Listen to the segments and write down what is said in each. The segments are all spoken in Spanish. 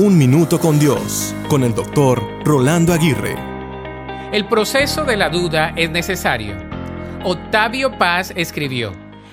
Un Minuto con Dios, con el doctor Rolando Aguirre. El proceso de la duda es necesario. Octavio Paz escribió,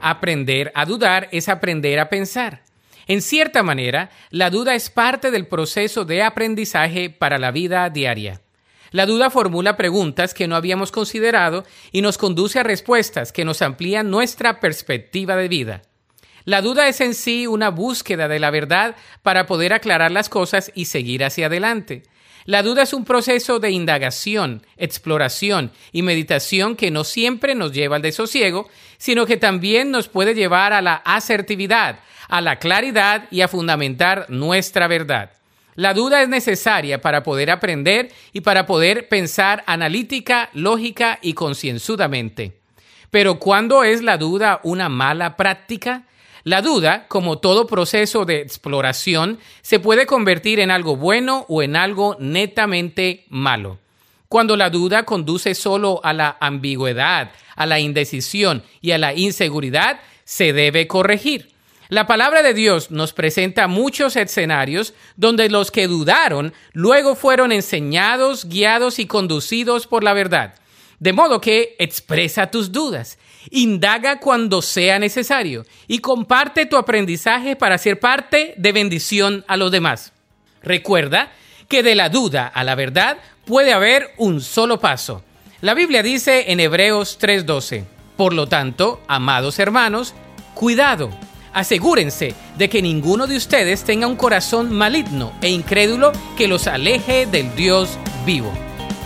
Aprender a dudar es aprender a pensar. En cierta manera, la duda es parte del proceso de aprendizaje para la vida diaria. La duda formula preguntas que no habíamos considerado y nos conduce a respuestas que nos amplían nuestra perspectiva de vida. La duda es en sí una búsqueda de la verdad para poder aclarar las cosas y seguir hacia adelante. La duda es un proceso de indagación, exploración y meditación que no siempre nos lleva al desosiego, sino que también nos puede llevar a la asertividad, a la claridad y a fundamentar nuestra verdad. La duda es necesaria para poder aprender y para poder pensar analítica, lógica y concienzudamente. Pero ¿cuándo es la duda una mala práctica? La duda, como todo proceso de exploración, se puede convertir en algo bueno o en algo netamente malo. Cuando la duda conduce solo a la ambigüedad, a la indecisión y a la inseguridad, se debe corregir. La palabra de Dios nos presenta muchos escenarios donde los que dudaron luego fueron enseñados, guiados y conducidos por la verdad. De modo que expresa tus dudas, indaga cuando sea necesario y comparte tu aprendizaje para ser parte de bendición a los demás. Recuerda que de la duda a la verdad puede haber un solo paso. La Biblia dice en Hebreos 3:12, por lo tanto, amados hermanos, cuidado, asegúrense de que ninguno de ustedes tenga un corazón maligno e incrédulo que los aleje del Dios vivo.